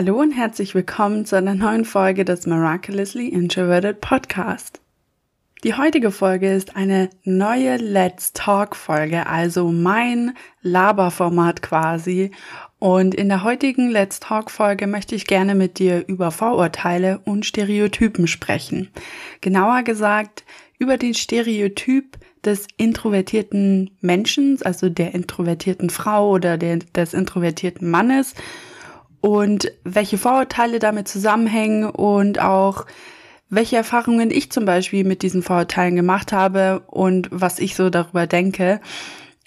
Hallo und herzlich willkommen zu einer neuen Folge des Miraculously Introverted Podcast. Die heutige Folge ist eine neue Let's Talk Folge, also mein Laberformat quasi. Und in der heutigen Let's Talk Folge möchte ich gerne mit dir über Vorurteile und Stereotypen sprechen. Genauer gesagt über den Stereotyp des introvertierten Menschen, also der introvertierten Frau oder der, des introvertierten Mannes und welche Vorurteile damit zusammenhängen und auch welche Erfahrungen ich zum Beispiel mit diesen Vorurteilen gemacht habe und was ich so darüber denke.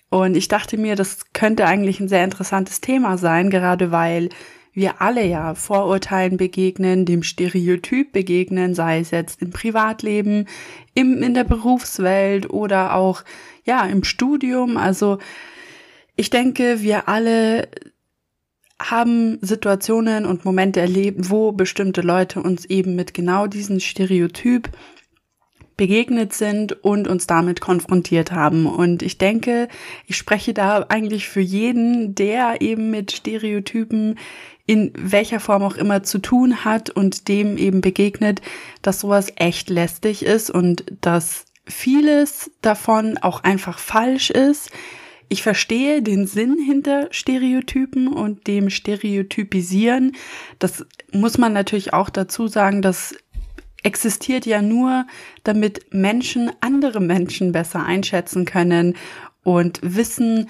Und ich dachte mir, das könnte eigentlich ein sehr interessantes Thema sein, gerade weil wir alle ja Vorurteilen begegnen, dem Stereotyp begegnen, sei es jetzt im Privatleben, im, in der Berufswelt oder auch, ja, im Studium. Also, ich denke, wir alle haben Situationen und Momente erlebt, wo bestimmte Leute uns eben mit genau diesem Stereotyp begegnet sind und uns damit konfrontiert haben. Und ich denke, ich spreche da eigentlich für jeden, der eben mit Stereotypen in welcher Form auch immer zu tun hat und dem eben begegnet, dass sowas echt lästig ist und dass vieles davon auch einfach falsch ist ich verstehe den Sinn hinter Stereotypen und dem Stereotypisieren. Das muss man natürlich auch dazu sagen, das existiert ja nur, damit Menschen andere Menschen besser einschätzen können und wissen,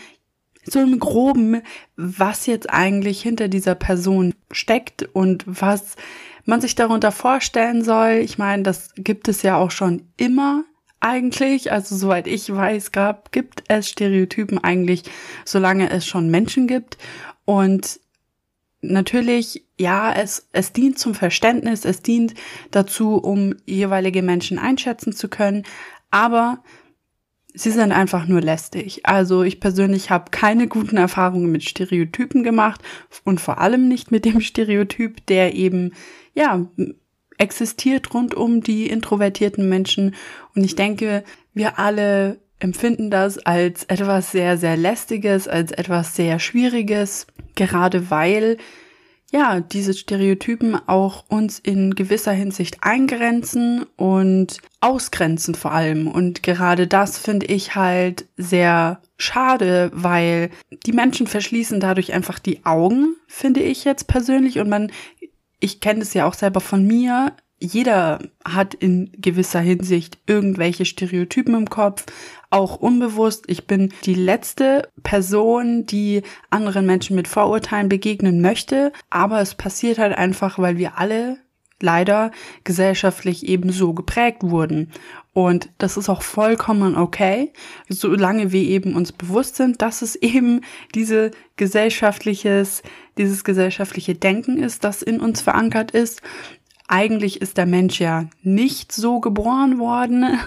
so im Groben, was jetzt eigentlich hinter dieser Person steckt und was man sich darunter vorstellen soll. Ich meine, das gibt es ja auch schon immer eigentlich, also soweit ich weiß, gab, gibt es Stereotypen eigentlich, solange es schon Menschen gibt. Und natürlich, ja, es, es dient zum Verständnis, es dient dazu, um jeweilige Menschen einschätzen zu können, aber sie sind einfach nur lästig. Also ich persönlich habe keine guten Erfahrungen mit Stereotypen gemacht und vor allem nicht mit dem Stereotyp, der eben, ja, existiert rund um die introvertierten Menschen. Und ich denke, wir alle empfinden das als etwas sehr, sehr lästiges, als etwas sehr schwieriges, gerade weil ja, diese Stereotypen auch uns in gewisser Hinsicht eingrenzen und ausgrenzen vor allem. Und gerade das finde ich halt sehr schade, weil die Menschen verschließen dadurch einfach die Augen, finde ich jetzt persönlich. Und man ich kenne es ja auch selber von mir. Jeder hat in gewisser Hinsicht irgendwelche Stereotypen im Kopf, auch unbewusst. Ich bin die letzte Person, die anderen Menschen mit Vorurteilen begegnen möchte, aber es passiert halt einfach, weil wir alle leider gesellschaftlich eben so geprägt wurden. Und das ist auch vollkommen okay, solange wir eben uns bewusst sind, dass es eben diese gesellschaftliches, dieses gesellschaftliche Denken ist, das in uns verankert ist. Eigentlich ist der Mensch ja nicht so geboren worden.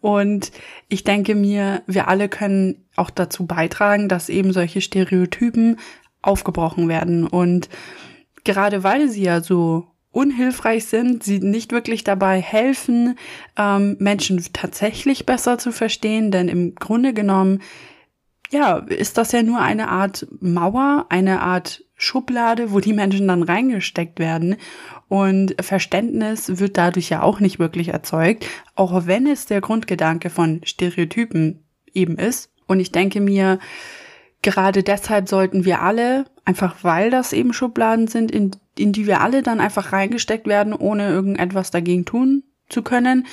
Und ich denke mir, wir alle können auch dazu beitragen, dass eben solche Stereotypen aufgebrochen werden. Und gerade weil sie ja so unhilfreich sind, sie nicht wirklich dabei helfen, ähm, Menschen tatsächlich besser zu verstehen, denn im Grunde genommen, ja, ist das ja nur eine Art Mauer, eine Art Schublade, wo die Menschen dann reingesteckt werden. Und Verständnis wird dadurch ja auch nicht wirklich erzeugt, auch wenn es der Grundgedanke von Stereotypen eben ist. Und ich denke mir, gerade deshalb sollten wir alle, einfach weil das eben Schubladen sind, in in die wir alle dann einfach reingesteckt werden, ohne irgendetwas dagegen tun zu können,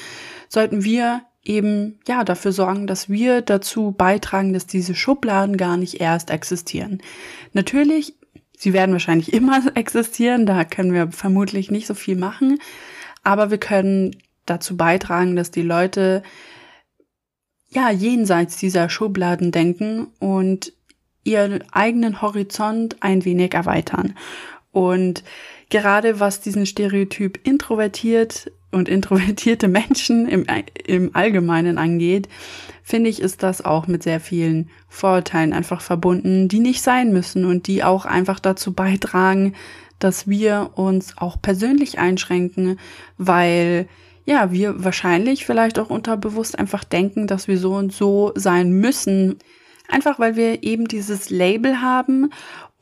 sollten wir eben ja dafür sorgen, dass wir dazu beitragen, dass diese Schubladen gar nicht erst existieren. Natürlich, sie werden wahrscheinlich immer existieren, da können wir vermutlich nicht so viel machen, aber wir können dazu beitragen, dass die Leute ja jenseits dieser Schubladen denken und ihren eigenen Horizont ein wenig erweitern. Und gerade was diesen Stereotyp introvertiert und introvertierte Menschen im, im Allgemeinen angeht, finde ich, ist das auch mit sehr vielen Vorurteilen einfach verbunden, die nicht sein müssen und die auch einfach dazu beitragen, dass wir uns auch persönlich einschränken, weil ja, wir wahrscheinlich vielleicht auch unterbewusst einfach denken, dass wir so und so sein müssen, einfach weil wir eben dieses Label haben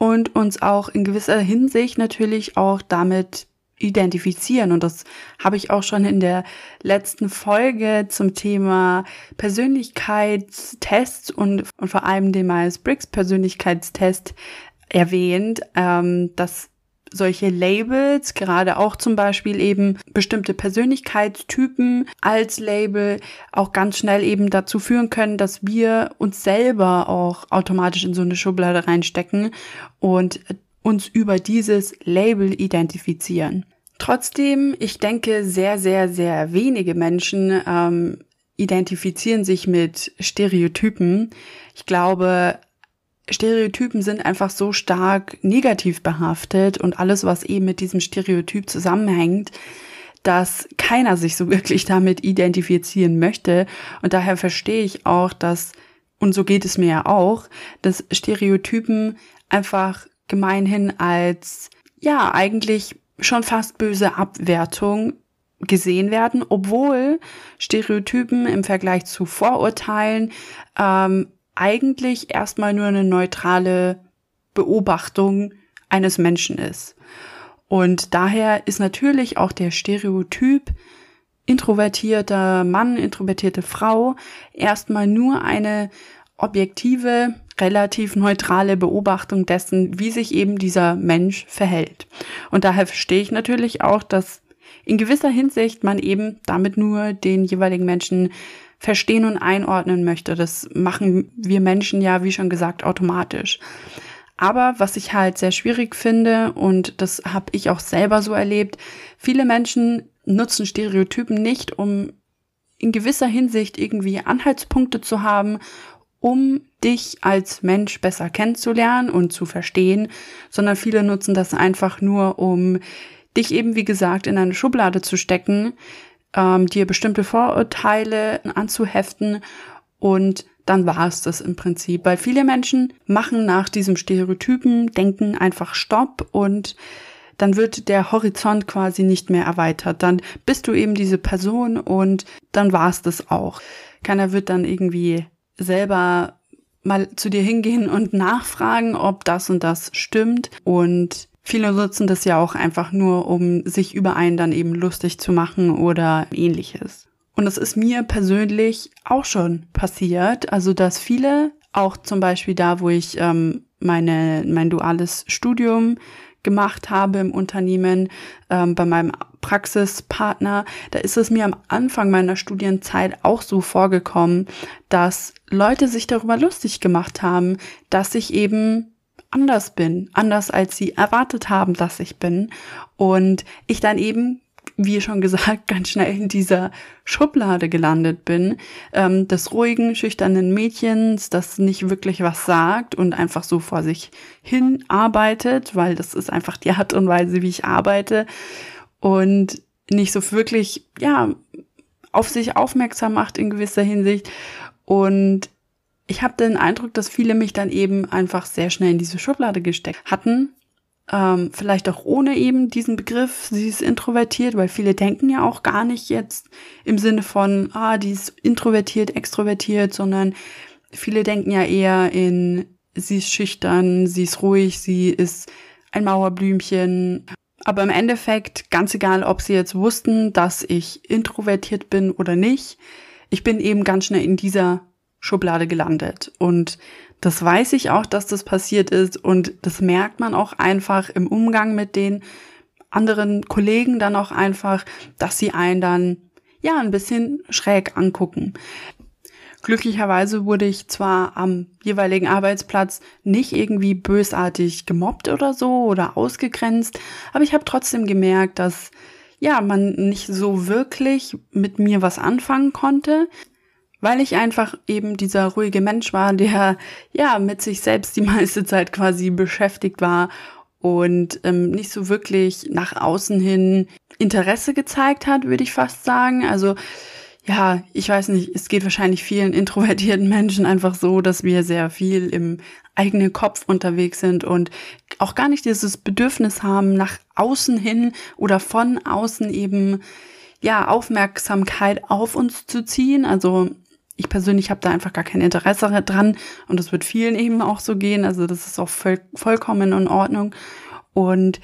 und uns auch in gewisser Hinsicht natürlich auch damit identifizieren. Und das habe ich auch schon in der letzten Folge zum Thema Persönlichkeitstests und, und vor allem dem Myers-Briggs Persönlichkeitstest erwähnt, ähm, dass solche Labels, gerade auch zum Beispiel eben bestimmte Persönlichkeitstypen als Label auch ganz schnell eben dazu führen können, dass wir uns selber auch automatisch in so eine Schublade reinstecken und uns über dieses Label identifizieren. Trotzdem, ich denke, sehr, sehr, sehr wenige Menschen ähm, identifizieren sich mit Stereotypen. Ich glaube, Stereotypen sind einfach so stark negativ behaftet und alles, was eben mit diesem Stereotyp zusammenhängt, dass keiner sich so wirklich damit identifizieren möchte. Und daher verstehe ich auch, dass, und so geht es mir ja auch, dass Stereotypen einfach gemeinhin als, ja, eigentlich schon fast böse Abwertung gesehen werden, obwohl Stereotypen im Vergleich zu Vorurteilen ähm, eigentlich erstmal nur eine neutrale Beobachtung eines Menschen ist. Und daher ist natürlich auch der Stereotyp introvertierter Mann, introvertierte Frau erstmal nur eine objektive, relativ neutrale Beobachtung dessen, wie sich eben dieser Mensch verhält. Und daher verstehe ich natürlich auch, dass in gewisser Hinsicht man eben damit nur den jeweiligen Menschen verstehen und einordnen möchte. Das machen wir Menschen ja, wie schon gesagt, automatisch. Aber was ich halt sehr schwierig finde, und das habe ich auch selber so erlebt, viele Menschen nutzen Stereotypen nicht, um in gewisser Hinsicht irgendwie Anhaltspunkte zu haben, um dich als Mensch besser kennenzulernen und zu verstehen, sondern viele nutzen das einfach nur, um dich eben, wie gesagt, in eine Schublade zu stecken, ähm, dir bestimmte Vorurteile anzuheften und dann war es das im Prinzip. Weil viele Menschen machen nach diesem Stereotypen, denken einfach Stopp und dann wird der Horizont quasi nicht mehr erweitert. Dann bist du eben diese Person und dann war es das auch. Keiner wird dann irgendwie selber mal zu dir hingehen und nachfragen, ob das und das stimmt. Und Viele nutzen das ja auch einfach nur, um sich über einen dann eben lustig zu machen oder ähnliches. Und es ist mir persönlich auch schon passiert, also dass viele, auch zum Beispiel da, wo ich ähm, meine, mein duales Studium gemacht habe im Unternehmen, ähm, bei meinem Praxispartner, da ist es mir am Anfang meiner Studienzeit auch so vorgekommen, dass Leute sich darüber lustig gemacht haben, dass ich eben anders bin, anders als sie erwartet haben, dass ich bin. Und ich dann eben, wie schon gesagt, ganz schnell in dieser Schublade gelandet bin, ähm, des ruhigen, schüchternen Mädchens, das nicht wirklich was sagt und einfach so vor sich hin arbeitet, weil das ist einfach die Art und Weise, wie ich arbeite und nicht so wirklich, ja, auf sich aufmerksam macht in gewisser Hinsicht und ich habe den Eindruck, dass viele mich dann eben einfach sehr schnell in diese Schublade gesteckt hatten. Ähm, vielleicht auch ohne eben diesen Begriff, sie ist introvertiert, weil viele denken ja auch gar nicht jetzt im Sinne von, ah, die ist introvertiert, extrovertiert, sondern viele denken ja eher in, sie ist schüchtern, sie ist ruhig, sie ist ein Mauerblümchen. Aber im Endeffekt, ganz egal, ob sie jetzt wussten, dass ich introvertiert bin oder nicht, ich bin eben ganz schnell in dieser Schublade gelandet. Und das weiß ich auch, dass das passiert ist und das merkt man auch einfach im Umgang mit den anderen Kollegen dann auch einfach, dass sie einen dann ja ein bisschen schräg angucken. Glücklicherweise wurde ich zwar am jeweiligen Arbeitsplatz nicht irgendwie bösartig gemobbt oder so oder ausgegrenzt, aber ich habe trotzdem gemerkt, dass ja, man nicht so wirklich mit mir was anfangen konnte weil ich einfach eben dieser ruhige Mensch war, der ja mit sich selbst die meiste Zeit quasi beschäftigt war und ähm, nicht so wirklich nach außen hin Interesse gezeigt hat, würde ich fast sagen. Also ja, ich weiß nicht, es geht wahrscheinlich vielen introvertierten Menschen einfach so, dass wir sehr viel im eigenen Kopf unterwegs sind und auch gar nicht dieses Bedürfnis haben, nach außen hin oder von außen eben ja Aufmerksamkeit auf uns zu ziehen. Also ich persönlich habe da einfach gar kein Interesse dran und das wird vielen eben auch so gehen. Also das ist auch voll, vollkommen in Ordnung. Und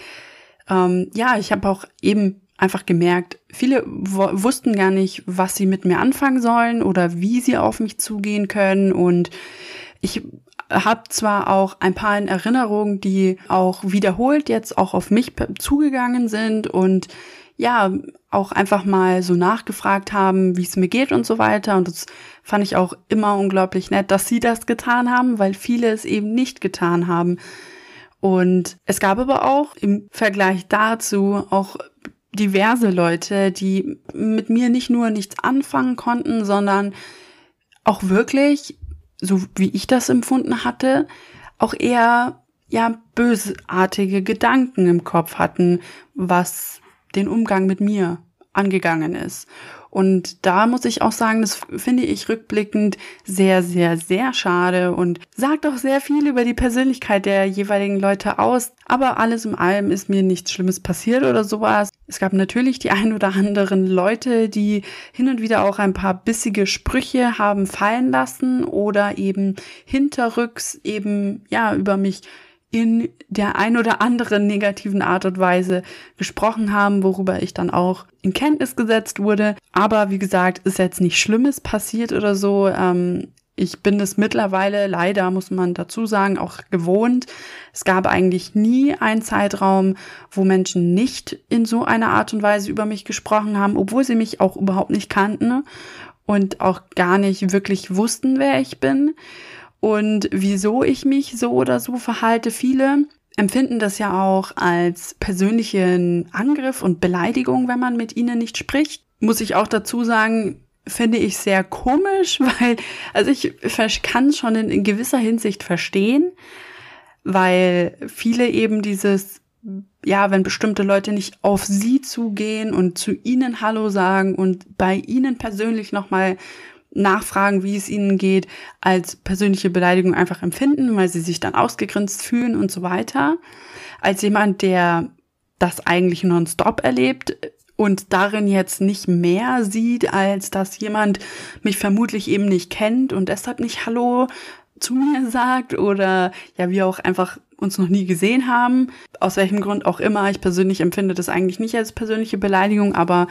ähm, ja, ich habe auch eben einfach gemerkt, viele wussten gar nicht, was sie mit mir anfangen sollen oder wie sie auf mich zugehen können. Und ich habe zwar auch ein paar Erinnerungen, die auch wiederholt jetzt auch auf mich zugegangen sind und ja, auch einfach mal so nachgefragt haben, wie es mir geht und so weiter. Und das fand ich auch immer unglaublich nett, dass sie das getan haben, weil viele es eben nicht getan haben. Und es gab aber auch im Vergleich dazu auch diverse Leute, die mit mir nicht nur nichts anfangen konnten, sondern auch wirklich, so wie ich das empfunden hatte, auch eher ja bösartige Gedanken im Kopf hatten, was den Umgang mit mir angegangen ist. Und da muss ich auch sagen, das finde ich rückblickend sehr, sehr, sehr schade und sagt auch sehr viel über die Persönlichkeit der jeweiligen Leute aus. Aber alles in allem ist mir nichts Schlimmes passiert oder sowas. Es gab natürlich die ein oder anderen Leute, die hin und wieder auch ein paar bissige Sprüche haben fallen lassen oder eben hinterrücks eben, ja, über mich in der ein oder anderen negativen Art und Weise gesprochen haben, worüber ich dann auch in Kenntnis gesetzt wurde. Aber wie gesagt, ist jetzt nicht Schlimmes passiert oder so. Ähm, ich bin es mittlerweile leider, muss man dazu sagen, auch gewohnt. Es gab eigentlich nie einen Zeitraum, wo Menschen nicht in so einer Art und Weise über mich gesprochen haben, obwohl sie mich auch überhaupt nicht kannten und auch gar nicht wirklich wussten, wer ich bin und wieso ich mich so oder so verhalte. Viele empfinden das ja auch als persönlichen Angriff und Beleidigung, wenn man mit ihnen nicht spricht. Muss ich auch dazu sagen, finde ich sehr komisch, weil, also ich kann es schon in, gewisser Hinsicht verstehen, weil viele eben dieses, ja, wenn bestimmte Leute nicht auf sie zugehen und zu ihnen Hallo sagen und bei ihnen persönlich nochmal nachfragen, wie es ihnen geht, als persönliche Beleidigung einfach empfinden, weil sie sich dann ausgegrenzt fühlen und so weiter. Als jemand, der das eigentlich nonstop erlebt und darin jetzt nicht mehr sieht, als dass jemand mich vermutlich eben nicht kennt und deshalb nicht Hallo zu mir sagt oder ja, wir auch einfach uns noch nie gesehen haben. Aus welchem Grund auch immer. Ich persönlich empfinde das eigentlich nicht als persönliche Beleidigung, aber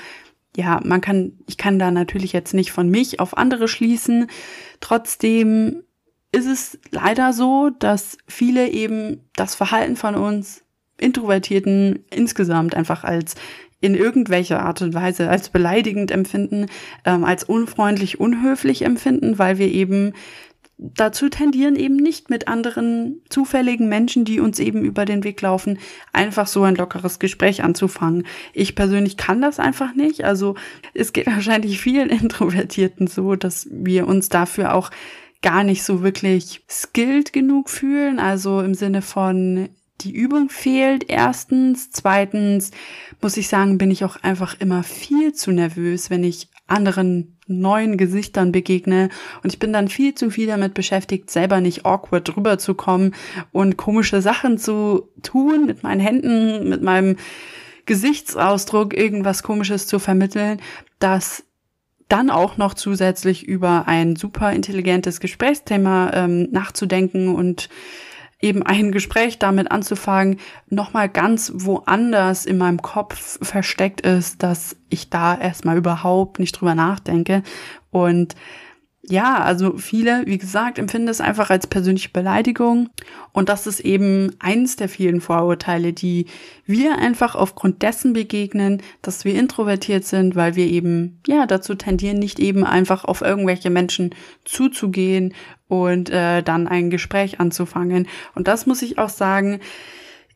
ja, man kann, ich kann da natürlich jetzt nicht von mich auf andere schließen. Trotzdem ist es leider so, dass viele eben das Verhalten von uns Introvertierten insgesamt einfach als in irgendwelcher Art und Weise als beleidigend empfinden, ähm, als unfreundlich, unhöflich empfinden, weil wir eben dazu tendieren, eben nicht mit anderen zufälligen Menschen, die uns eben über den Weg laufen, einfach so ein lockeres Gespräch anzufangen. Ich persönlich kann das einfach nicht. Also es geht wahrscheinlich vielen Introvertierten so, dass wir uns dafür auch gar nicht so wirklich skilled genug fühlen. Also im Sinne von, die Übung fehlt erstens. Zweitens muss ich sagen, bin ich auch einfach immer viel zu nervös, wenn ich anderen neuen Gesichtern begegne. Und ich bin dann viel zu viel damit beschäftigt, selber nicht awkward rüberzukommen und komische Sachen zu tun, mit meinen Händen, mit meinem Gesichtsausdruck irgendwas komisches zu vermitteln, dass dann auch noch zusätzlich über ein super intelligentes Gesprächsthema ähm, nachzudenken und eben ein Gespräch damit anzufangen, nochmal ganz woanders in meinem Kopf versteckt ist, dass ich da erstmal überhaupt nicht drüber nachdenke. Und ja, also viele, wie gesagt, empfinden es einfach als persönliche Beleidigung. Und das ist eben eins der vielen Vorurteile, die wir einfach aufgrund dessen begegnen, dass wir introvertiert sind, weil wir eben, ja, dazu tendieren, nicht eben einfach auf irgendwelche Menschen zuzugehen und äh, dann ein Gespräch anzufangen. Und das muss ich auch sagen,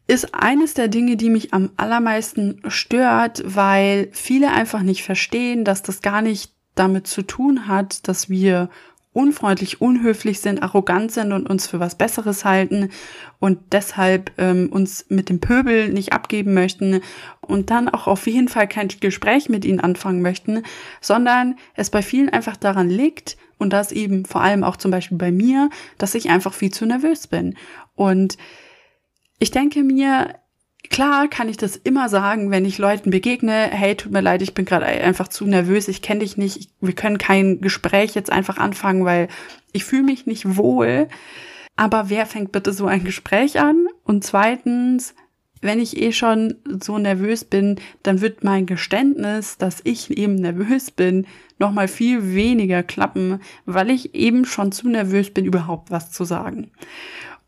ist eines der Dinge, die mich am allermeisten stört, weil viele einfach nicht verstehen, dass das gar nicht damit zu tun hat, dass wir unfreundlich, unhöflich sind, arrogant sind und uns für was Besseres halten und deshalb ähm, uns mit dem Pöbel nicht abgeben möchten und dann auch auf jeden Fall kein Gespräch mit ihnen anfangen möchten, sondern es bei vielen einfach daran liegt und das eben vor allem auch zum Beispiel bei mir, dass ich einfach viel zu nervös bin. Und ich denke mir, Klar kann ich das immer sagen, wenn ich Leuten begegne, hey, tut mir leid, ich bin gerade einfach zu nervös, ich kenne dich nicht, wir können kein Gespräch jetzt einfach anfangen, weil ich fühle mich nicht wohl. Aber wer fängt bitte so ein Gespräch an? Und zweitens, wenn ich eh schon so nervös bin, dann wird mein Geständnis, dass ich eben nervös bin, noch mal viel weniger klappen, weil ich eben schon zu nervös bin, überhaupt was zu sagen.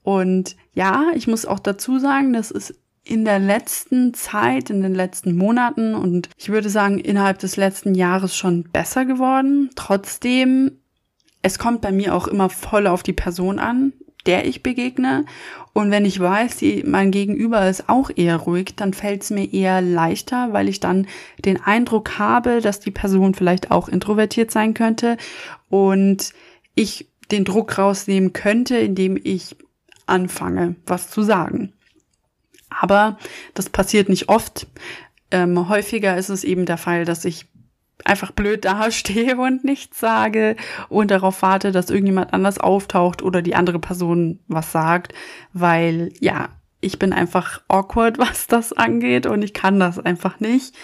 Und ja, ich muss auch dazu sagen, das ist in der letzten Zeit, in den letzten Monaten und ich würde sagen innerhalb des letzten Jahres schon besser geworden. Trotzdem, es kommt bei mir auch immer voll auf die Person an, der ich begegne. Und wenn ich weiß, die, mein Gegenüber ist auch eher ruhig, dann fällt es mir eher leichter, weil ich dann den Eindruck habe, dass die Person vielleicht auch introvertiert sein könnte und ich den Druck rausnehmen könnte, indem ich anfange, was zu sagen. Aber das passiert nicht oft. Ähm, häufiger ist es eben der Fall, dass ich einfach blöd dastehe und nichts sage und darauf warte, dass irgendjemand anders auftaucht oder die andere Person was sagt, weil ja, ich bin einfach awkward, was das angeht und ich kann das einfach nicht.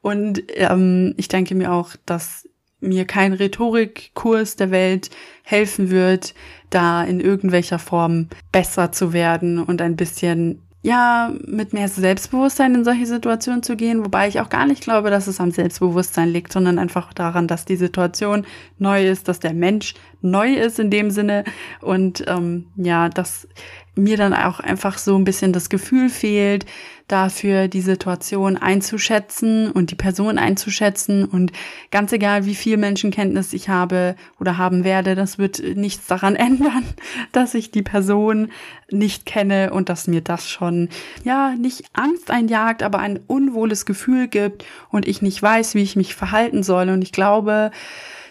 Und ähm, ich denke mir auch, dass mir kein Rhetorikkurs der Welt helfen wird, da in irgendwelcher Form besser zu werden und ein bisschen ja, mit mehr Selbstbewusstsein in solche Situationen zu gehen, wobei ich auch gar nicht glaube, dass es am Selbstbewusstsein liegt, sondern einfach daran, dass die Situation neu ist, dass der Mensch neu ist in dem Sinne. Und ähm, ja, dass mir dann auch einfach so ein bisschen das Gefühl fehlt, dafür die Situation einzuschätzen und die Person einzuschätzen und ganz egal, wie viel Menschenkenntnis ich habe oder haben werde, das wird nichts daran ändern, dass ich die Person nicht kenne und dass mir das schon, ja, nicht Angst einjagt, aber ein unwohles Gefühl gibt und ich nicht weiß, wie ich mich verhalten soll und ich glaube,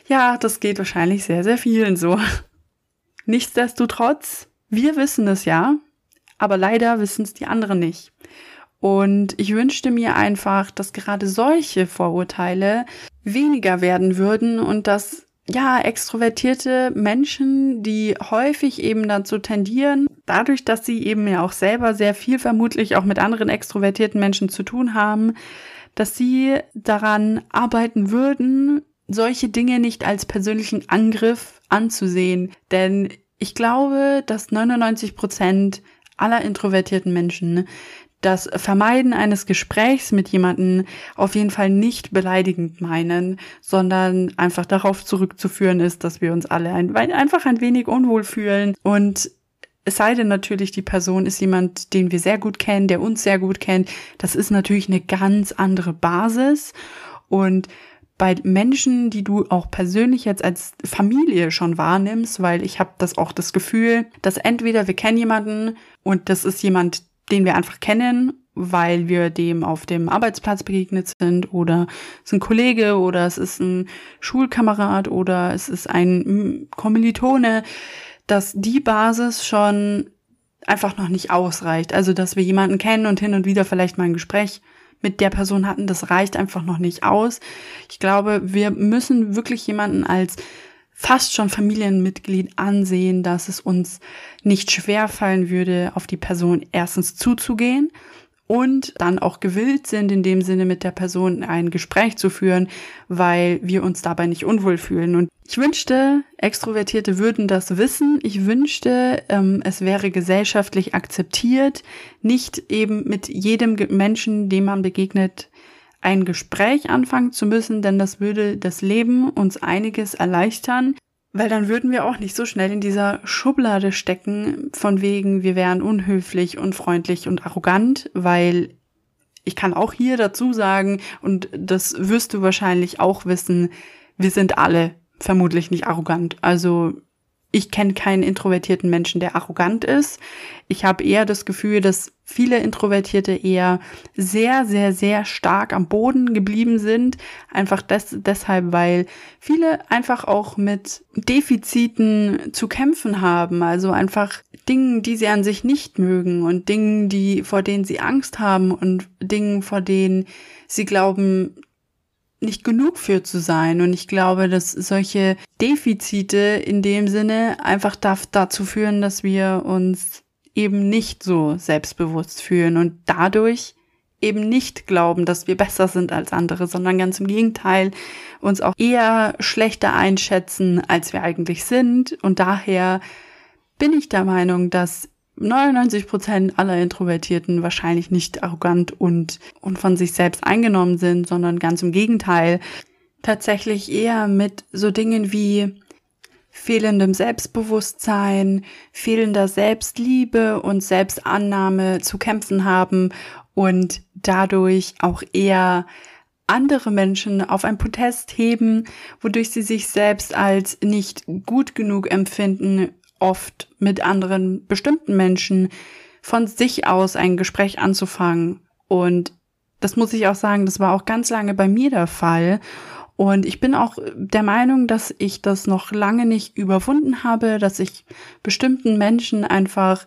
ja, das geht wahrscheinlich sehr, sehr vielen so. Nichtsdestotrotz, wir wissen es ja, aber leider wissen es die anderen nicht. Und ich wünschte mir einfach, dass gerade solche Vorurteile weniger werden würden und dass ja, extrovertierte Menschen, die häufig eben dazu tendieren, dadurch, dass sie eben ja auch selber sehr viel vermutlich auch mit anderen extrovertierten Menschen zu tun haben, dass sie daran arbeiten würden, solche Dinge nicht als persönlichen Angriff anzusehen. Denn ich glaube, dass 99 Prozent aller introvertierten Menschen das Vermeiden eines Gesprächs mit jemandem auf jeden Fall nicht beleidigend meinen, sondern einfach darauf zurückzuführen ist, dass wir uns alle ein, einfach ein wenig unwohl fühlen und es sei denn natürlich, die Person ist jemand, den wir sehr gut kennen, der uns sehr gut kennt. Das ist natürlich eine ganz andere Basis. Und bei Menschen, die du auch persönlich jetzt als Familie schon wahrnimmst, weil ich habe das auch das Gefühl, dass entweder wir kennen jemanden und das ist jemand, den wir einfach kennen, weil wir dem auf dem Arbeitsplatz begegnet sind oder es ist ein Kollege oder es ist ein Schulkamerad oder es ist ein Kommilitone, dass die Basis schon einfach noch nicht ausreicht. Also, dass wir jemanden kennen und hin und wieder vielleicht mal ein Gespräch mit der Person hatten, das reicht einfach noch nicht aus. Ich glaube, wir müssen wirklich jemanden als fast schon Familienmitglied ansehen, dass es uns nicht schwer fallen würde, auf die Person erstens zuzugehen und dann auch gewillt sind, in dem Sinne mit der Person ein Gespräch zu führen, weil wir uns dabei nicht unwohl fühlen. Und ich wünschte, Extrovertierte würden das wissen. Ich wünschte, ähm, es wäre gesellschaftlich akzeptiert, nicht eben mit jedem Menschen, dem man begegnet, ein Gespräch anfangen zu müssen, denn das würde das Leben uns einiges erleichtern, weil dann würden wir auch nicht so schnell in dieser Schublade stecken, von wegen, wir wären unhöflich, unfreundlich und arrogant, weil ich kann auch hier dazu sagen, und das wirst du wahrscheinlich auch wissen, wir sind alle vermutlich nicht arrogant. Also ich kenne keinen introvertierten Menschen, der arrogant ist. Ich habe eher das Gefühl, dass viele Introvertierte eher sehr, sehr, sehr stark am Boden geblieben sind. Einfach des, deshalb, weil viele einfach auch mit Defiziten zu kämpfen haben. Also einfach Dingen, die sie an sich nicht mögen und Dingen, die, vor denen sie Angst haben und Dingen, vor denen sie glauben, nicht genug für zu sein. Und ich glaube, dass solche Defizite in dem Sinne einfach dazu führen, dass wir uns eben nicht so selbstbewusst fühlen und dadurch eben nicht glauben, dass wir besser sind als andere, sondern ganz im Gegenteil uns auch eher schlechter einschätzen, als wir eigentlich sind. Und daher bin ich der Meinung, dass 99 Prozent aller Introvertierten wahrscheinlich nicht arrogant und, und von sich selbst eingenommen sind, sondern ganz im Gegenteil. Tatsächlich eher mit so Dingen wie fehlendem Selbstbewusstsein, fehlender Selbstliebe und Selbstannahme zu kämpfen haben und dadurch auch eher andere Menschen auf ein Protest heben, wodurch sie sich selbst als nicht gut genug empfinden, oft mit anderen bestimmten Menschen von sich aus ein Gespräch anzufangen. Und das muss ich auch sagen, das war auch ganz lange bei mir der Fall. Und ich bin auch der Meinung, dass ich das noch lange nicht überwunden habe, dass ich bestimmten Menschen einfach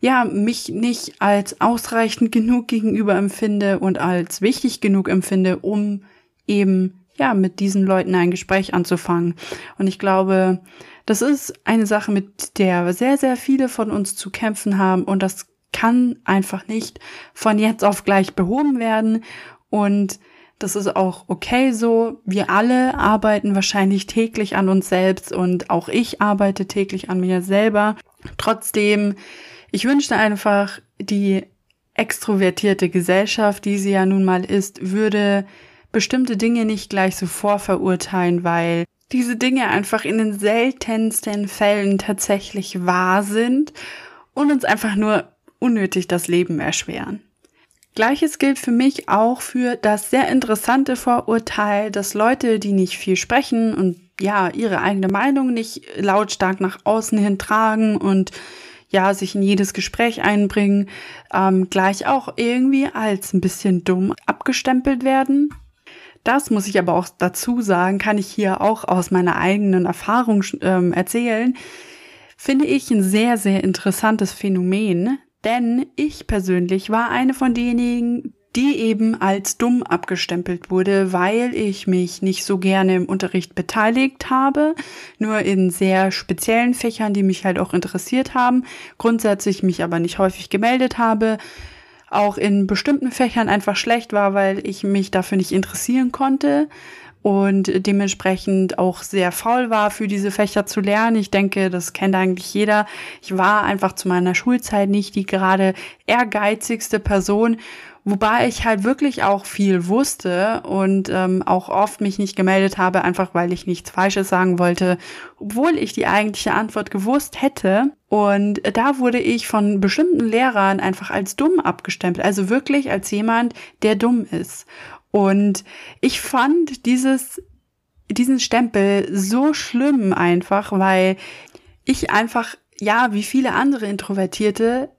ja, mich nicht als ausreichend genug gegenüber empfinde und als wichtig genug empfinde, um eben ja, mit diesen Leuten ein Gespräch anzufangen. Und ich glaube, das ist eine Sache, mit der sehr, sehr viele von uns zu kämpfen haben und das kann einfach nicht von jetzt auf gleich behoben werden und das ist auch okay so. Wir alle arbeiten wahrscheinlich täglich an uns selbst und auch ich arbeite täglich an mir selber. Trotzdem ich wünschte einfach, die extrovertierte Gesellschaft, die sie ja nun mal ist, würde bestimmte Dinge nicht gleich so vorverurteilen, weil diese Dinge einfach in den seltensten Fällen tatsächlich wahr sind und uns einfach nur unnötig das Leben erschweren. Gleiches gilt für mich auch für das sehr interessante Vorurteil, dass Leute, die nicht viel sprechen und ja, ihre eigene Meinung nicht lautstark nach außen hin tragen und ja, sich in jedes Gespräch einbringen, ähm, gleich auch irgendwie als ein bisschen dumm abgestempelt werden. Das muss ich aber auch dazu sagen, kann ich hier auch aus meiner eigenen Erfahrung ähm, erzählen, finde ich ein sehr, sehr interessantes Phänomen, denn ich persönlich war eine von denjenigen, die eben als dumm abgestempelt wurde, weil ich mich nicht so gerne im Unterricht beteiligt habe, nur in sehr speziellen Fächern, die mich halt auch interessiert haben, grundsätzlich mich aber nicht häufig gemeldet habe, auch in bestimmten Fächern einfach schlecht war, weil ich mich dafür nicht interessieren konnte und dementsprechend auch sehr faul war, für diese Fächer zu lernen. Ich denke, das kennt eigentlich jeder. Ich war einfach zu meiner Schulzeit nicht die gerade ehrgeizigste Person Wobei ich halt wirklich auch viel wusste und ähm, auch oft mich nicht gemeldet habe, einfach weil ich nichts Falsches sagen wollte, obwohl ich die eigentliche Antwort gewusst hätte. Und da wurde ich von bestimmten Lehrern einfach als dumm abgestempelt, also wirklich als jemand, der dumm ist. Und ich fand dieses, diesen Stempel so schlimm einfach, weil ich einfach ja, wie viele andere Introvertierte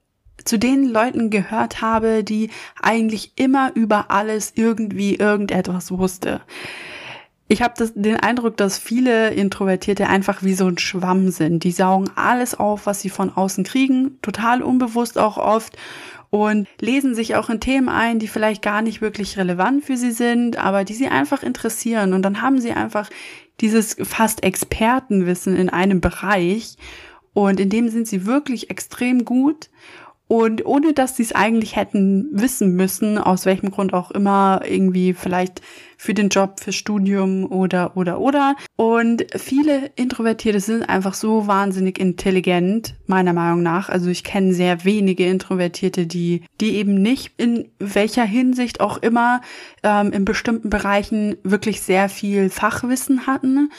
zu den Leuten gehört habe, die eigentlich immer über alles irgendwie irgendetwas wusste. Ich habe den Eindruck, dass viele Introvertierte einfach wie so ein Schwamm sind. Die saugen alles auf, was sie von außen kriegen, total unbewusst auch oft und lesen sich auch in Themen ein, die vielleicht gar nicht wirklich relevant für sie sind, aber die sie einfach interessieren. Und dann haben sie einfach dieses fast Expertenwissen in einem Bereich und in dem sind sie wirklich extrem gut und ohne dass sie es eigentlich hätten wissen müssen, aus welchem Grund auch immer, irgendwie vielleicht für den Job, fürs Studium oder, oder, oder. Und viele Introvertierte sind einfach so wahnsinnig intelligent, meiner Meinung nach. Also ich kenne sehr wenige Introvertierte, die, die eben nicht in welcher Hinsicht auch immer ähm, in bestimmten Bereichen wirklich sehr viel Fachwissen hatten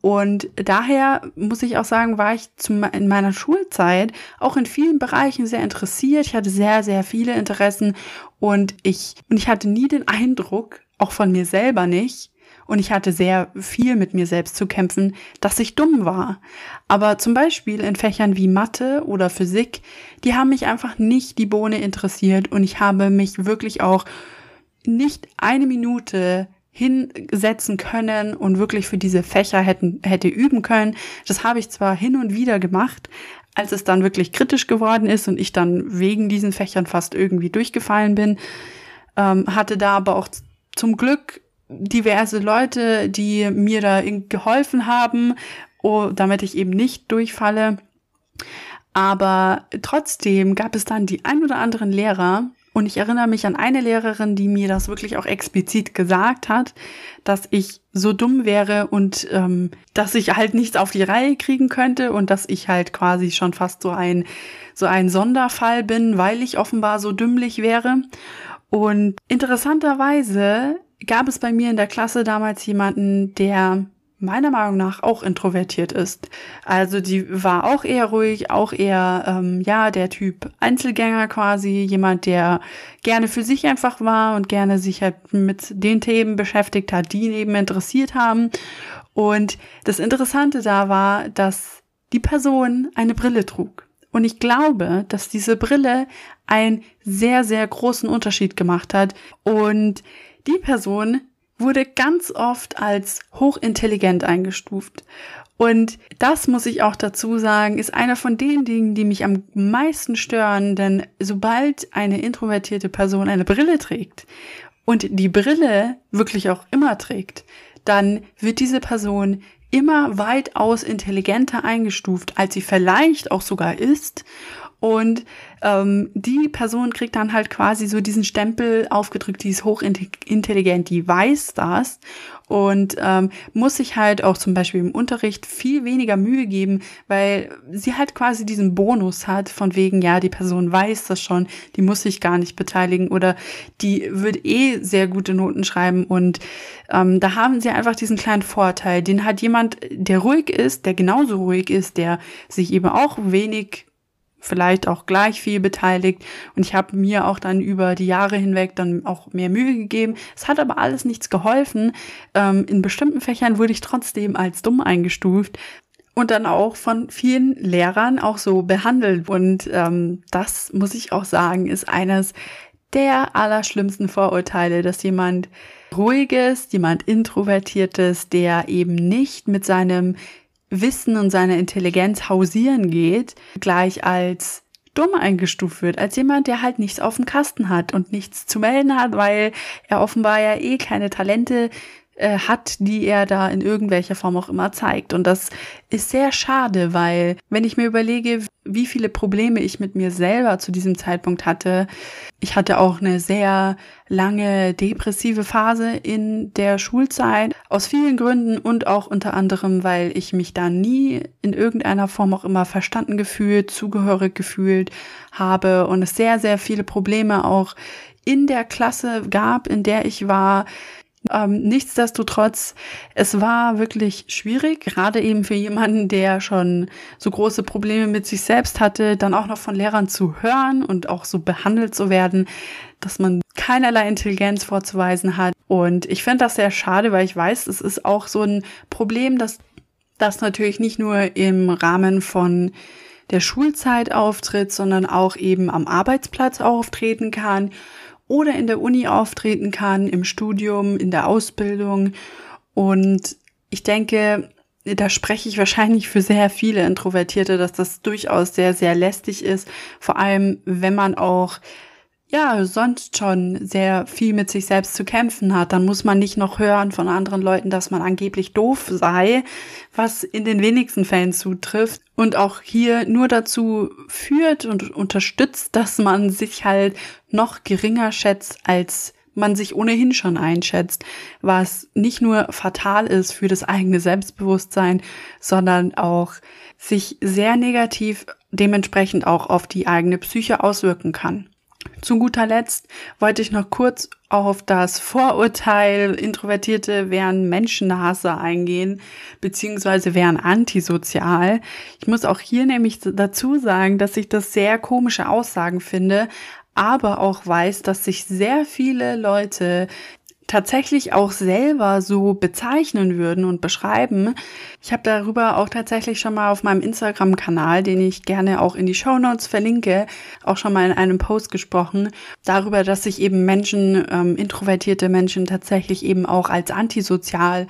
und daher muss ich auch sagen, war ich zum, in meiner Schulzeit auch in vielen Bereichen sehr interessiert. Ich hatte sehr, sehr viele Interessen und ich, und ich hatte nie den Eindruck, auch von mir selber nicht, und ich hatte sehr viel mit mir selbst zu kämpfen, dass ich dumm war. Aber zum Beispiel in Fächern wie Mathe oder Physik, die haben mich einfach nicht die Bohne interessiert und ich habe mich wirklich auch nicht eine Minute hinsetzen können und wirklich für diese Fächer hätten, hätte üben können. Das habe ich zwar hin und wieder gemacht, als es dann wirklich kritisch geworden ist und ich dann wegen diesen Fächern fast irgendwie durchgefallen bin, ähm, hatte da aber auch zum Glück diverse Leute, die mir da geholfen haben, damit ich eben nicht durchfalle. Aber trotzdem gab es dann die ein oder anderen Lehrer, und ich erinnere mich an eine Lehrerin, die mir das wirklich auch explizit gesagt hat, dass ich so dumm wäre und ähm, dass ich halt nichts auf die Reihe kriegen könnte und dass ich halt quasi schon fast so ein so ein Sonderfall bin, weil ich offenbar so dümmlich wäre. Und interessanterweise gab es bei mir in der Klasse damals jemanden, der meiner Meinung nach auch introvertiert ist. Also die war auch eher ruhig, auch eher, ähm, ja, der Typ Einzelgänger quasi, jemand, der gerne für sich einfach war und gerne sich halt mit den Themen beschäftigt hat, die ihn eben interessiert haben. Und das Interessante da war, dass die Person eine Brille trug. Und ich glaube, dass diese Brille einen sehr, sehr großen Unterschied gemacht hat. Und die Person wurde ganz oft als hochintelligent eingestuft. Und das muss ich auch dazu sagen, ist einer von den Dingen, die mich am meisten stören, denn sobald eine introvertierte Person eine Brille trägt und die Brille wirklich auch immer trägt, dann wird diese Person immer weitaus intelligenter eingestuft, als sie vielleicht auch sogar ist. Und ähm, die Person kriegt dann halt quasi so diesen Stempel aufgedrückt, die ist hochintelligent, die weiß das und ähm, muss sich halt auch zum Beispiel im Unterricht viel weniger Mühe geben, weil sie halt quasi diesen Bonus hat von wegen, ja, die Person weiß das schon, die muss sich gar nicht beteiligen oder die wird eh sehr gute Noten schreiben und ähm, da haben sie einfach diesen kleinen Vorteil, den hat jemand, der ruhig ist, der genauso ruhig ist, der sich eben auch wenig vielleicht auch gleich viel beteiligt. Und ich habe mir auch dann über die Jahre hinweg dann auch mehr Mühe gegeben. Es hat aber alles nichts geholfen. Ähm, in bestimmten Fächern wurde ich trotzdem als dumm eingestuft und dann auch von vielen Lehrern auch so behandelt. Und ähm, das muss ich auch sagen, ist eines der allerschlimmsten Vorurteile, dass jemand ruhiges, jemand introvertiertes, der eben nicht mit seinem Wissen und seine Intelligenz hausieren geht, gleich als dumm eingestuft wird, als jemand, der halt nichts auf dem Kasten hat und nichts zu melden hat, weil er offenbar ja eh keine Talente äh, hat, die er da in irgendwelcher Form auch immer zeigt. Und das ist sehr schade, weil wenn ich mir überlege, wie viele Probleme ich mit mir selber zu diesem Zeitpunkt hatte, ich hatte auch eine sehr lange depressive Phase in der Schulzeit, aus vielen Gründen und auch unter anderem, weil ich mich da nie in irgendeiner Form auch immer verstanden gefühlt, zugehörig gefühlt habe und es sehr, sehr viele Probleme auch in der Klasse gab, in der ich war, ähm, nichtsdestotrotz, es war wirklich schwierig, gerade eben für jemanden, der schon so große Probleme mit sich selbst hatte, dann auch noch von Lehrern zu hören und auch so behandelt zu werden, dass man keinerlei Intelligenz vorzuweisen hat. Und ich finde das sehr schade, weil ich weiß, es ist auch so ein Problem, dass das natürlich nicht nur im Rahmen von der Schulzeit auftritt, sondern auch eben am Arbeitsplatz auftreten kann oder in der Uni auftreten kann, im Studium, in der Ausbildung. Und ich denke, da spreche ich wahrscheinlich für sehr viele Introvertierte, dass das durchaus sehr, sehr lästig ist. Vor allem, wenn man auch ja, sonst schon sehr viel mit sich selbst zu kämpfen hat, dann muss man nicht noch hören von anderen Leuten, dass man angeblich doof sei, was in den wenigsten Fällen zutrifft. Und auch hier nur dazu führt und unterstützt, dass man sich halt noch geringer schätzt, als man sich ohnehin schon einschätzt, was nicht nur fatal ist für das eigene Selbstbewusstsein, sondern auch sich sehr negativ dementsprechend auch auf die eigene Psyche auswirken kann. Zu guter Letzt wollte ich noch kurz auf das Vorurteil, Introvertierte wären Menschenhasser eingehen, beziehungsweise wären antisozial. Ich muss auch hier nämlich dazu sagen, dass ich das sehr komische Aussagen finde, aber auch weiß, dass sich sehr viele Leute tatsächlich auch selber so bezeichnen würden und beschreiben. Ich habe darüber auch tatsächlich schon mal auf meinem Instagram-Kanal, den ich gerne auch in die Show Notes verlinke, auch schon mal in einem Post gesprochen, darüber, dass sich eben Menschen, ähm, introvertierte Menschen tatsächlich eben auch als antisozial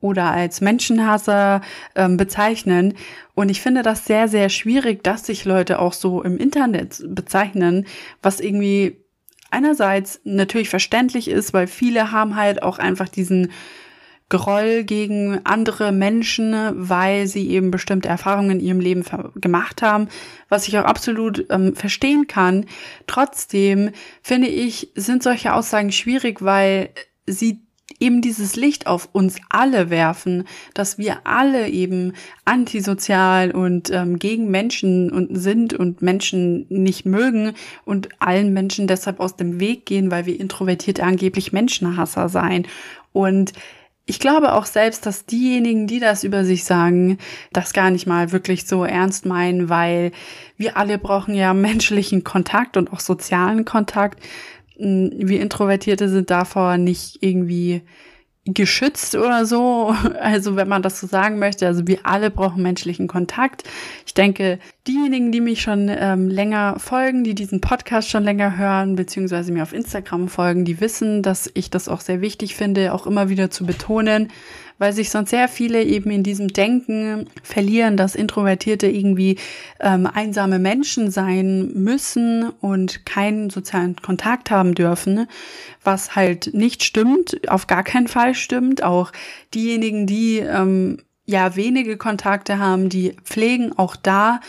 oder als Menschenhasser ähm, bezeichnen. Und ich finde das sehr, sehr schwierig, dass sich Leute auch so im Internet bezeichnen, was irgendwie einerseits natürlich verständlich ist, weil viele haben halt auch einfach diesen Groll gegen andere Menschen, weil sie eben bestimmte Erfahrungen in ihrem Leben gemacht haben, was ich auch absolut ähm, verstehen kann. Trotzdem finde ich, sind solche Aussagen schwierig, weil sie eben dieses Licht auf uns alle werfen, dass wir alle eben antisozial und ähm, gegen Menschen und sind und Menschen nicht mögen und allen Menschen deshalb aus dem Weg gehen, weil wir introvertierte angeblich Menschenhasser seien. Und ich glaube auch selbst, dass diejenigen, die das über sich sagen, das gar nicht mal wirklich so ernst meinen, weil wir alle brauchen ja menschlichen Kontakt und auch sozialen Kontakt wir Introvertierte sind davor nicht irgendwie geschützt oder so. Also wenn man das so sagen möchte, also wir alle brauchen menschlichen Kontakt. Ich denke, diejenigen, die mich schon ähm, länger folgen, die diesen Podcast schon länger hören, beziehungsweise mir auf Instagram folgen, die wissen, dass ich das auch sehr wichtig finde, auch immer wieder zu betonen, weil sich sonst sehr viele eben in diesem Denken verlieren, dass Introvertierte irgendwie ähm, einsame Menschen sein müssen und keinen sozialen Kontakt haben dürfen, was halt nicht stimmt, auf gar keinen Fall stimmt. Auch diejenigen, die ähm, ja wenige Kontakte haben, die pflegen auch da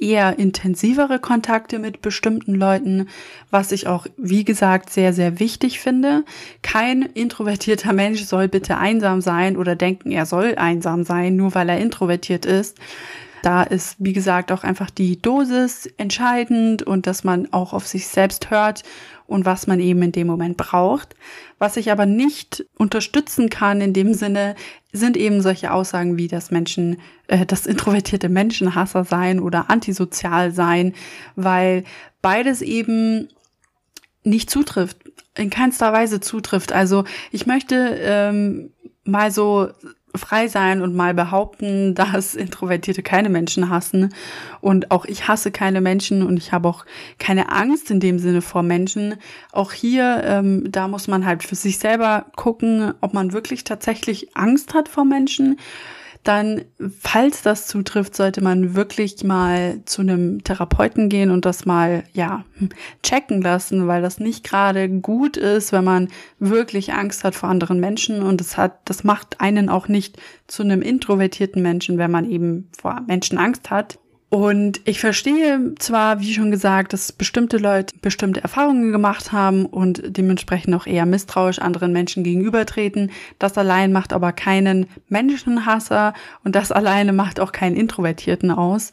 eher intensivere Kontakte mit bestimmten Leuten, was ich auch, wie gesagt, sehr, sehr wichtig finde. Kein introvertierter Mensch soll bitte einsam sein oder denken, er soll einsam sein, nur weil er introvertiert ist. Da ist, wie gesagt, auch einfach die Dosis entscheidend und dass man auch auf sich selbst hört und was man eben in dem Moment braucht. Was ich aber nicht unterstützen kann in dem Sinne, sind eben solche Aussagen wie, dass Menschen, äh, dass introvertierte Menschenhasser sein oder antisozial sein, weil beides eben nicht zutrifft, in keinster Weise zutrifft. Also ich möchte ähm, mal so frei sein und mal behaupten, dass Introvertierte keine Menschen hassen. Und auch ich hasse keine Menschen und ich habe auch keine Angst in dem Sinne vor Menschen. Auch hier, ähm, da muss man halt für sich selber gucken, ob man wirklich tatsächlich Angst hat vor Menschen dann, falls das zutrifft, sollte man wirklich mal zu einem Therapeuten gehen und das mal, ja, checken lassen, weil das nicht gerade gut ist, wenn man wirklich Angst hat vor anderen Menschen und es hat, das macht einen auch nicht zu einem introvertierten Menschen, wenn man eben vor Menschen Angst hat. Und ich verstehe zwar, wie schon gesagt, dass bestimmte Leute bestimmte Erfahrungen gemacht haben und dementsprechend auch eher misstrauisch anderen Menschen gegenübertreten. Das allein macht aber keinen Menschenhasser und das alleine macht auch keinen Introvertierten aus.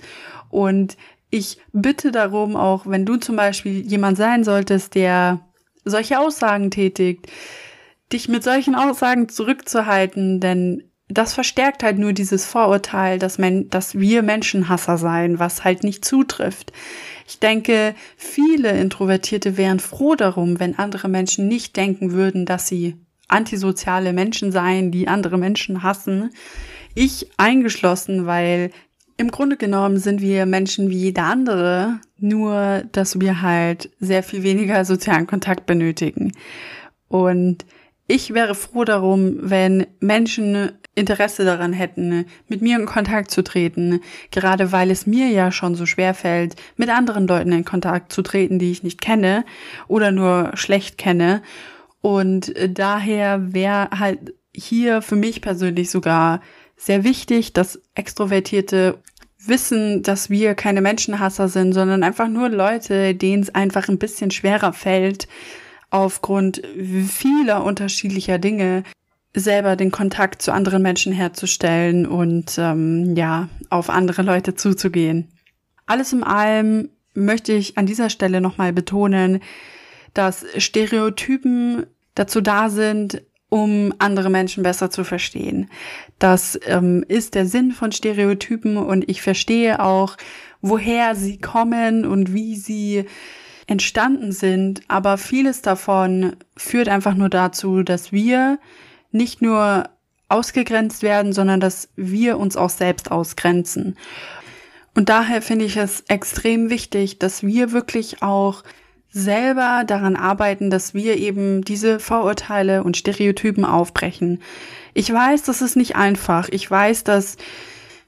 Und ich bitte darum, auch wenn du zum Beispiel jemand sein solltest, der solche Aussagen tätigt, dich mit solchen Aussagen zurückzuhalten, denn das verstärkt halt nur dieses Vorurteil, dass, man, dass wir Menschenhasser seien, was halt nicht zutrifft. Ich denke, viele Introvertierte wären froh darum, wenn andere Menschen nicht denken würden, dass sie antisoziale Menschen seien, die andere Menschen hassen. Ich eingeschlossen, weil im Grunde genommen sind wir Menschen wie jeder andere, nur dass wir halt sehr viel weniger sozialen Kontakt benötigen. Und ich wäre froh darum, wenn Menschen Interesse daran hätten, mit mir in Kontakt zu treten, gerade weil es mir ja schon so schwer fällt, mit anderen Leuten in Kontakt zu treten, die ich nicht kenne oder nur schlecht kenne. Und daher wäre halt hier für mich persönlich sogar sehr wichtig, dass Extrovertierte wissen, dass wir keine Menschenhasser sind, sondern einfach nur Leute, denen es einfach ein bisschen schwerer fällt, aufgrund vieler unterschiedlicher Dinge selber den Kontakt zu anderen Menschen herzustellen und ähm, ja, auf andere Leute zuzugehen. Alles in allem möchte ich an dieser Stelle nochmal betonen, dass Stereotypen dazu da sind, um andere Menschen besser zu verstehen. Das ähm, ist der Sinn von Stereotypen und ich verstehe auch, woher sie kommen und wie sie entstanden sind, aber vieles davon führt einfach nur dazu, dass wir nicht nur ausgegrenzt werden, sondern dass wir uns auch selbst ausgrenzen. Und daher finde ich es extrem wichtig, dass wir wirklich auch selber daran arbeiten, dass wir eben diese Vorurteile und Stereotypen aufbrechen. Ich weiß, das ist nicht einfach. Ich weiß, dass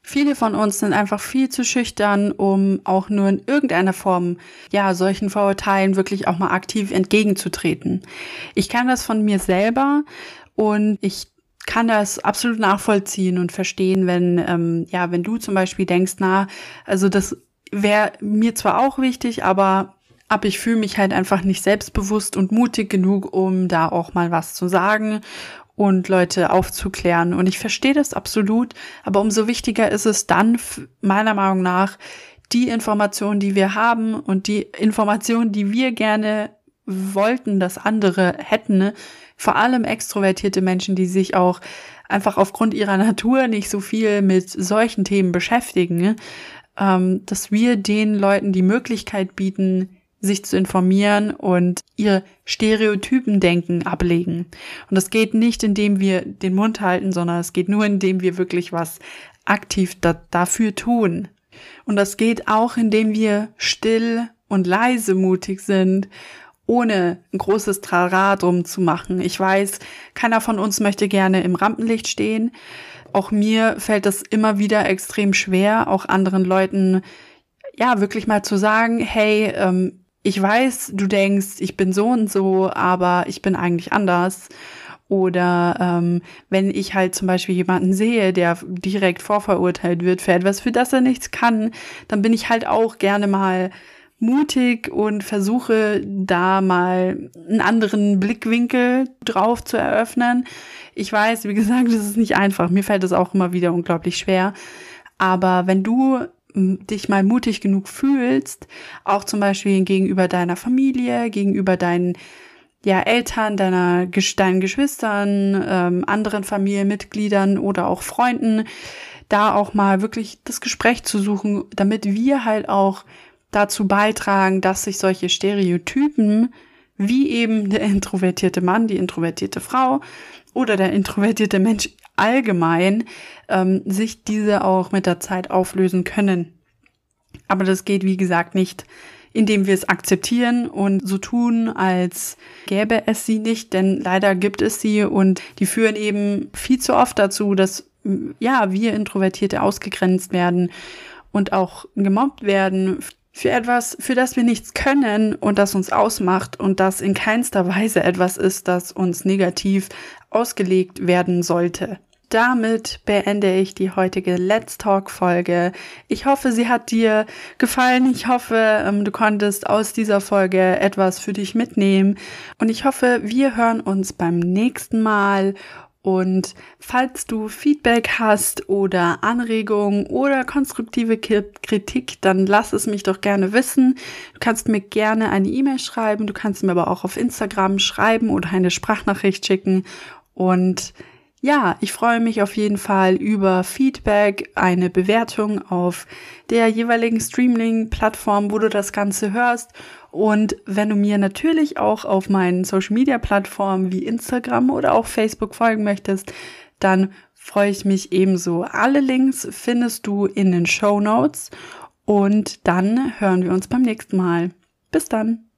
Viele von uns sind einfach viel zu schüchtern, um auch nur in irgendeiner Form, ja, solchen Vorurteilen wirklich auch mal aktiv entgegenzutreten. Ich kann das von mir selber und ich kann das absolut nachvollziehen und verstehen, wenn, ähm, ja, wenn du zum Beispiel denkst, na, also das wäre mir zwar auch wichtig, aber aber ich fühle mich halt einfach nicht selbstbewusst und mutig genug, um da auch mal was zu sagen und Leute aufzuklären. Und ich verstehe das absolut, aber umso wichtiger ist es dann meiner Meinung nach, die Informationen, die wir haben und die Informationen, die wir gerne wollten, dass andere hätten, vor allem extrovertierte Menschen, die sich auch einfach aufgrund ihrer Natur nicht so viel mit solchen Themen beschäftigen, ähm, dass wir den Leuten die Möglichkeit bieten, sich zu informieren und ihr Stereotypendenken ablegen. Und das geht nicht, indem wir den Mund halten, sondern es geht nur, indem wir wirklich was aktiv da dafür tun. Und das geht auch, indem wir still und leise mutig sind, ohne ein großes Trara drum zu machen. Ich weiß, keiner von uns möchte gerne im Rampenlicht stehen. Auch mir fällt das immer wieder extrem schwer, auch anderen Leuten ja wirklich mal zu sagen, hey, ähm, ich weiß, du denkst, ich bin so und so, aber ich bin eigentlich anders. Oder ähm, wenn ich halt zum Beispiel jemanden sehe, der direkt vorverurteilt wird für etwas, für das er nichts kann, dann bin ich halt auch gerne mal mutig und versuche da mal einen anderen Blickwinkel drauf zu eröffnen. Ich weiß, wie gesagt, das ist nicht einfach. Mir fällt es auch immer wieder unglaublich schwer. Aber wenn du dich mal mutig genug fühlst, auch zum Beispiel gegenüber deiner Familie, gegenüber deinen ja, Eltern, deiner, deinen Geschwistern, ähm, anderen Familienmitgliedern oder auch Freunden, da auch mal wirklich das Gespräch zu suchen, damit wir halt auch dazu beitragen, dass sich solche Stereotypen wie eben der introvertierte Mann, die introvertierte Frau oder der introvertierte Mensch allgemein ähm, sich diese auch mit der Zeit auflösen können. Aber das geht, wie gesagt, nicht, indem wir es akzeptieren und so tun, als gäbe es sie nicht, denn leider gibt es sie und die führen eben viel zu oft dazu, dass ja, wir Introvertierte ausgegrenzt werden und auch gemobbt werden für etwas, für das wir nichts können und das uns ausmacht und das in keinster Weise etwas ist, das uns negativ ausgelegt werden sollte. Damit beende ich die heutige Let's Talk Folge. Ich hoffe, sie hat dir gefallen. Ich hoffe, ähm, du konntest aus dieser Folge etwas für dich mitnehmen. Und ich hoffe, wir hören uns beim nächsten Mal und falls du Feedback hast oder Anregungen oder konstruktive Kritik, dann lass es mich doch gerne wissen. Du kannst mir gerne eine E-Mail schreiben, du kannst mir aber auch auf Instagram schreiben oder eine Sprachnachricht schicken. Und ja, ich freue mich auf jeden Fall über Feedback, eine Bewertung auf der jeweiligen Streaming-Plattform, wo du das Ganze hörst und wenn du mir natürlich auch auf meinen Social-Media-Plattformen wie Instagram oder auch Facebook folgen möchtest, dann freue ich mich ebenso. Alle Links findest du in den Show Notes und dann hören wir uns beim nächsten Mal. Bis dann.